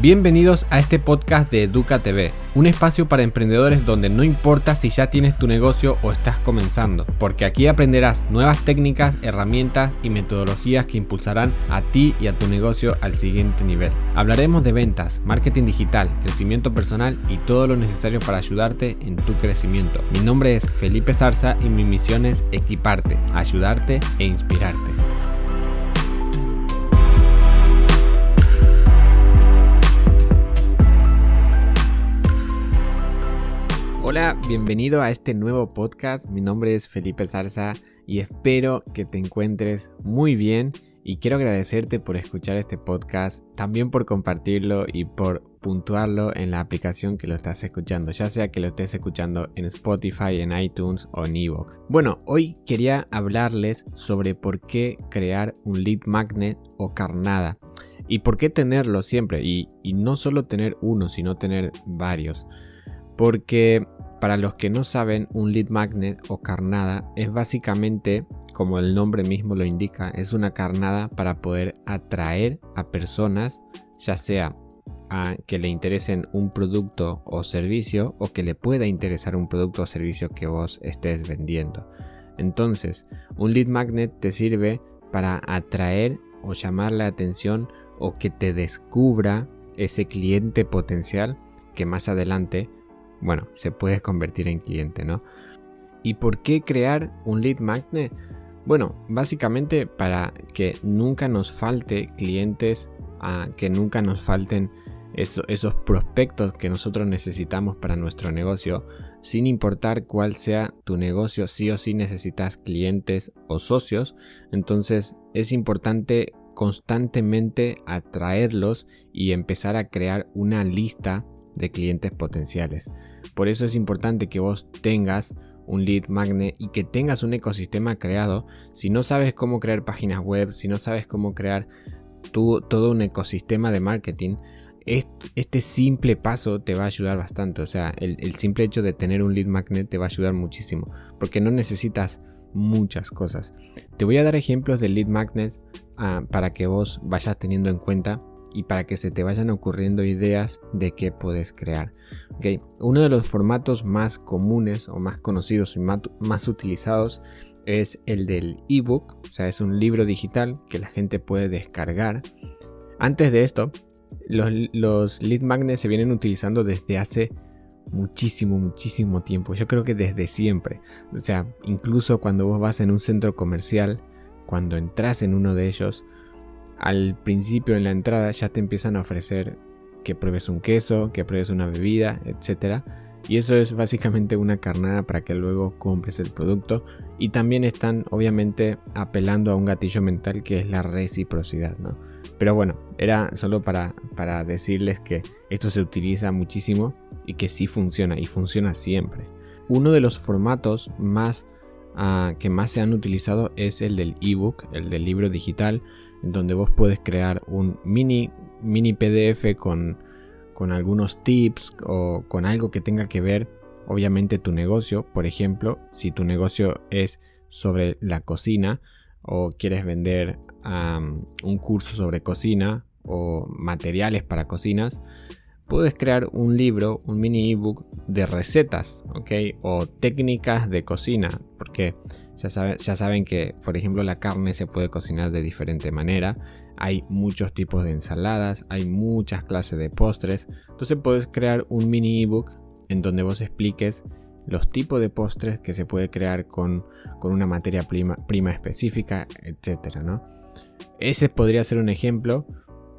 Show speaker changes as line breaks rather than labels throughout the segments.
Bienvenidos a este podcast de Educa TV, un espacio para emprendedores donde no importa si ya tienes tu negocio o estás comenzando, porque aquí aprenderás nuevas técnicas, herramientas y metodologías que impulsarán a ti y a tu negocio al siguiente nivel. Hablaremos de ventas, marketing digital, crecimiento personal y todo lo necesario para ayudarte en tu crecimiento. Mi nombre es Felipe Zarza y mi misión es equiparte, ayudarte e inspirarte. Hola, bienvenido a este nuevo podcast. Mi nombre es Felipe Zarza y espero que te encuentres muy bien y quiero agradecerte por escuchar este podcast, también por compartirlo y por puntuarlo en la aplicación que lo estás escuchando, ya sea que lo estés escuchando en Spotify, en iTunes o en Evox. Bueno, hoy quería hablarles sobre por qué crear un lead magnet o carnada y por qué tenerlo siempre y, y no solo tener uno, sino tener varios. Porque para los que no saben, un lead magnet o carnada es básicamente, como el nombre mismo lo indica, es una carnada para poder atraer a personas, ya sea a que le interesen un producto o servicio o que le pueda interesar un producto o servicio que vos estés vendiendo. Entonces, un lead magnet te sirve para atraer o llamar la atención o que te descubra ese cliente potencial que más adelante bueno, se puede convertir en cliente, ¿no? ¿Y por qué crear un lead magnet? Bueno, básicamente para que nunca nos falte clientes, a que nunca nos falten esos prospectos que nosotros necesitamos para nuestro negocio, sin importar cuál sea tu negocio, sí o sí necesitas clientes o socios, entonces es importante constantemente atraerlos y empezar a crear una lista de clientes potenciales. Por eso es importante que vos tengas un lead magnet y que tengas un ecosistema creado. Si no sabes cómo crear páginas web, si no sabes cómo crear todo un ecosistema de marketing, este simple paso te va a ayudar bastante. O sea, el, simple hecho de tener un lead magnet te va a ayudar muchísimo. Porque no necesitas muchas cosas. Te voy a dar ejemplos de lead magnet ah, para que vos vayas teniendo en cuenta y para que se te vayan ocurriendo ideas de qué puedes crear. Okay. Uno de los formatos más comunes o más conocidos y más, utilizados es el del ebook, o sea, es un libro digital que la gente puede descargar. Antes de esto, los, los lead magnets se vienen utilizando desde hace muchísimo, muchísimo tiempo. Yo creo que desde siempre. O sea, incluso cuando vos vas en un centro comercial, cuando entras en uno de ellos, al principio en la entrada ya te empiezan a ofrecer que pruebes un queso, que pruebes una bebida, etc. Y eso es básicamente una carnada para que luego compres el producto. Y también están obviamente apelando a un gatillo mental que es la reciprocidad, ¿no? Pero bueno, era solo para, para decirles que esto se utiliza muchísimo y que sí funciona y funciona siempre. Uno de los formatos más ah, que más se han utilizado es el del ebook, el del libro digital, donde vos puedes crear un mini, mini PDF con, con algunos tips o con algo que tenga que ver, obviamente, tu negocio. Por ejemplo, si tu negocio es sobre la cocina o quieres vender un curso sobre cocina o materiales para cocinas, puedes crear un libro, un mini ebook de recetas, ¿ok? O técnicas de cocina, porque ya, ya saben que, por ejemplo, la carne se puede cocinar de diferente manera. Hay muchos tipos de ensaladas, hay muchas clases de postres. Entonces puedes crear un mini ebook en donde vos expliques los tipos de postres que se puede crear con, con una materia prima, prima específica, etc. ¿no? Ese podría ser un ejemplo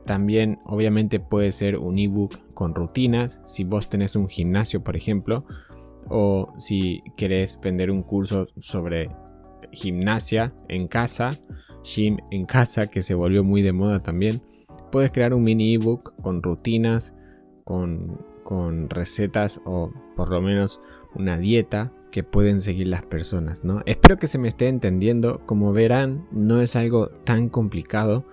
también obviamente puede ser un ebook con rutinas, si vos tenés un gimnasio por ejemplo, o si querés vender un curso sobre gimnasia en casa, gym en casa que se volvió muy de moda también, puedes crear un mini ebook con rutinas, con, con recetas o por lo menos una dieta que pueden seguir las personas, ¿no? Espero que se me esté entendiendo, como verán, no es algo tan complicado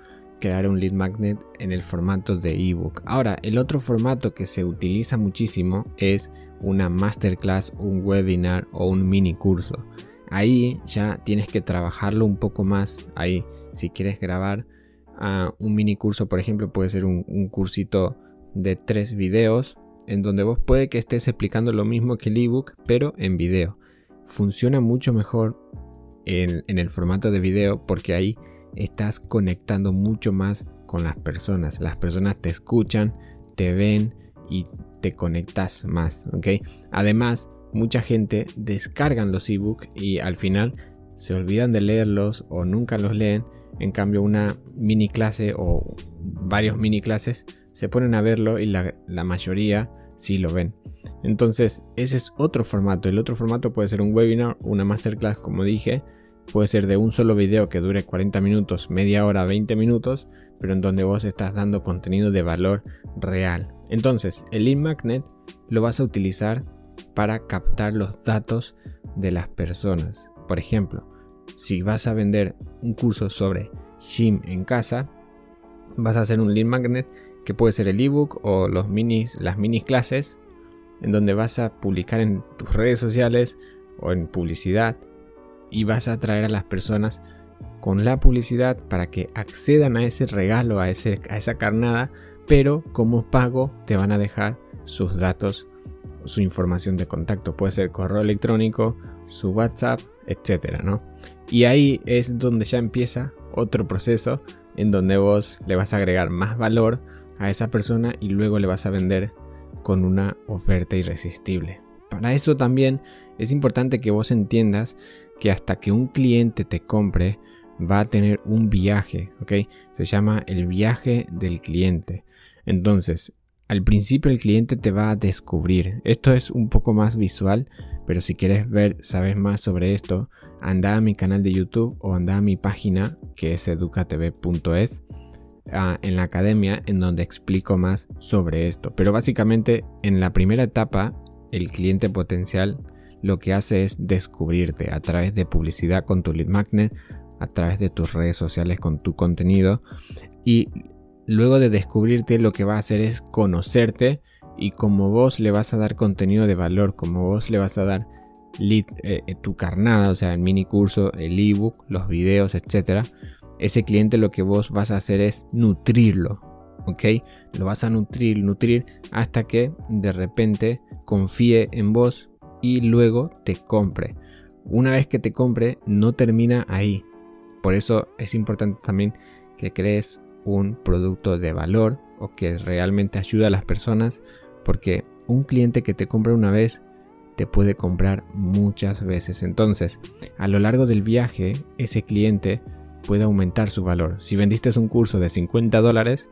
crear un lead magnet en el formato de ebook. Ahora, el otro formato que se utiliza muchísimo es una masterclass, un webinar o un mini curso. Ahí ya tienes que trabajarlo un poco más. Ahí, si quieres grabar ah, un mini curso, por ejemplo, puede ser un, cursito de tres videos en donde vos puede que estés explicando lo mismo que el ebook, pero en video. Funciona mucho mejor en, en el formato de video porque ahí estás conectando mucho más con las personas. Las personas te escuchan, te ven y te conectas más, ¿ok? Además, mucha gente descargan los ebooks y al final se olvidan de leerlos o nunca los leen. En cambio, una mini clase o varios mini clases se ponen a verlo y la, la mayoría sí lo ven. Entonces, ese es otro formato. El otro formato puede ser un webinar, una masterclass, como dije, Puede ser de un solo video que dure 40 minutos, media hora, 20 minutos, pero en donde vos estás dando contenido de valor real. Entonces, el lead magnet lo vas a utilizar para captar los datos de las personas. Por ejemplo, si vas a vender un curso sobre gym en casa, vas a hacer un lead magnet que puede ser el ebook o los minis, las mini clases, en donde vas a publicar en tus redes sociales o en publicidad y vas a atraer a las personas con la publicidad para que accedan a ese regalo, a, ese, a esa carnada, pero como pago te van a dejar sus datos, su información de contacto, puede ser correo electrónico, su WhatsApp, etcétera, ¿no? Y ahí es donde ya empieza otro proceso en donde vos le vas a agregar más valor a esa persona y luego le vas a vender con una oferta irresistible. Para eso también es importante que vos entiendas que hasta que un cliente te compre va a tener un viaje, ¿ok? Se llama el viaje del cliente. Entonces, al principio el cliente te va a descubrir. Esto es un poco más visual, pero si quieres ver, sabes más sobre esto, anda a mi canal de YouTube o anda a mi página que es educatv.es ah, en la academia en donde explico más sobre esto. Pero básicamente en la primera etapa el cliente potencial lo que hace es descubrirte a través de publicidad con tu lead magnet, a través de tus redes sociales con tu contenido y luego de descubrirte lo que va a hacer es conocerte y como vos le vas a dar contenido de valor, como vos le vas a dar eh, eh, tu carnada, o sea, el mini curso, el ebook, los videos, etcétera, ese cliente lo que vos vas a hacer es nutrirlo, ¿ok? Lo vas a nutrir, nutrir hasta que de repente confíe en vos, y luego te compre. Una vez que te compre, no termina ahí. Por eso es importante también que crees un producto de valor o que realmente ayuda a las personas, porque un cliente que te compra una vez te puede comprar muchas veces. Entonces, a lo largo del viaje, ese cliente puede aumentar su valor. Si vendiste un curso de 50 dólares,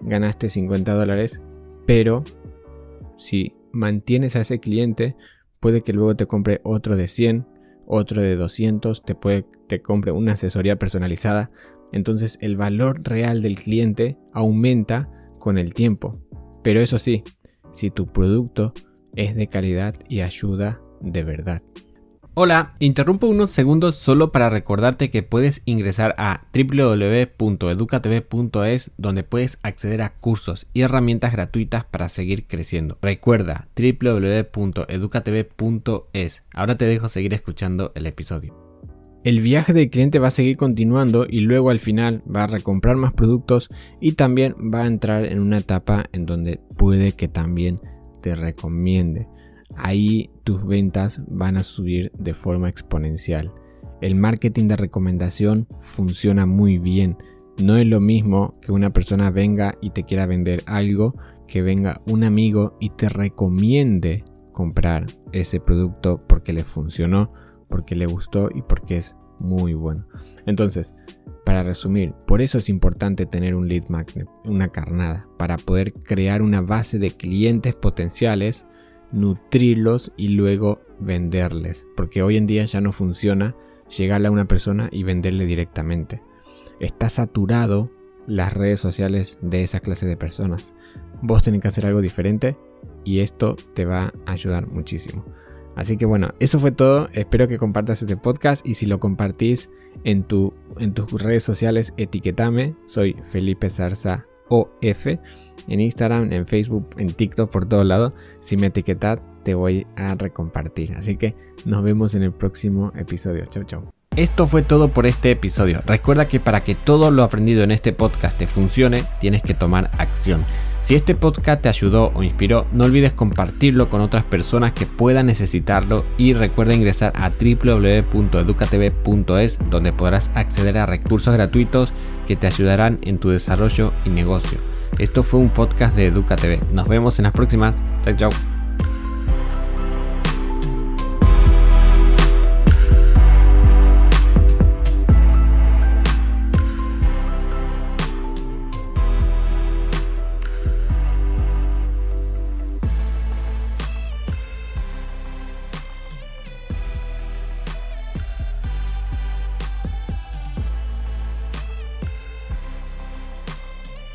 ganaste 50 dólares, pero si mantienes a ese cliente, puede que luego te compre otro de 100, otro de 200, te puede te compre una asesoría personalizada. Entonces el valor real del cliente aumenta con el tiempo. Pero eso sí, si tu producto es de calidad y ayuda de verdad. Hola, interrumpo unos segundos solo para recordarte que puedes ingresar a www.educatv.es donde puedes acceder a cursos y herramientas gratuitas para seguir creciendo. Recuerda www.educatv.es. Ahora te dejo seguir escuchando el episodio. El viaje del cliente va a seguir continuando y luego al final va a recomprar más productos y también va a entrar en una etapa en donde puede que también te recomiende ahí tus ventas van a subir de forma exponencial. El marketing de recomendación funciona muy bien. No es lo mismo que una persona venga y te quiera vender algo, que venga un amigo y te recomiende comprar ese producto porque le funcionó, porque le gustó y porque es muy bueno. Entonces, para resumir, por eso es importante tener un lead magnet, una carnada, para poder crear una base de clientes potenciales nutrirlos y luego venderles. Porque hoy en día ya no funciona llegarle a una persona y venderle directamente. Está saturado las redes sociales de esa clase de personas. Vos tenés que hacer algo diferente y esto te va a ayudar muchísimo. Así que bueno, eso fue todo. Espero que compartas este podcast y si lo compartís en, tu, en tus redes sociales, etiquetame. Soy Felipe Zarza En Instagram, en Facebook, en TikTok, por todos lados. Si me etiquetas, te voy a recompartir. Así que nos vemos en el próximo episodio. Chau, chau. Esto fue todo por este episodio. Recuerda que para que todo lo aprendido en este podcast te funcione, tienes que tomar acción. Si este podcast te ayudó o inspiró, no olvides compartirlo con otras personas que puedan necesitarlo y recuerda ingresar a www.educatv.es donde podrás acceder a recursos gratuitos que te ayudarán en tu desarrollo y negocio. Esto fue un podcast de EducaTV. Nos vemos en las próximas. Chao, chao.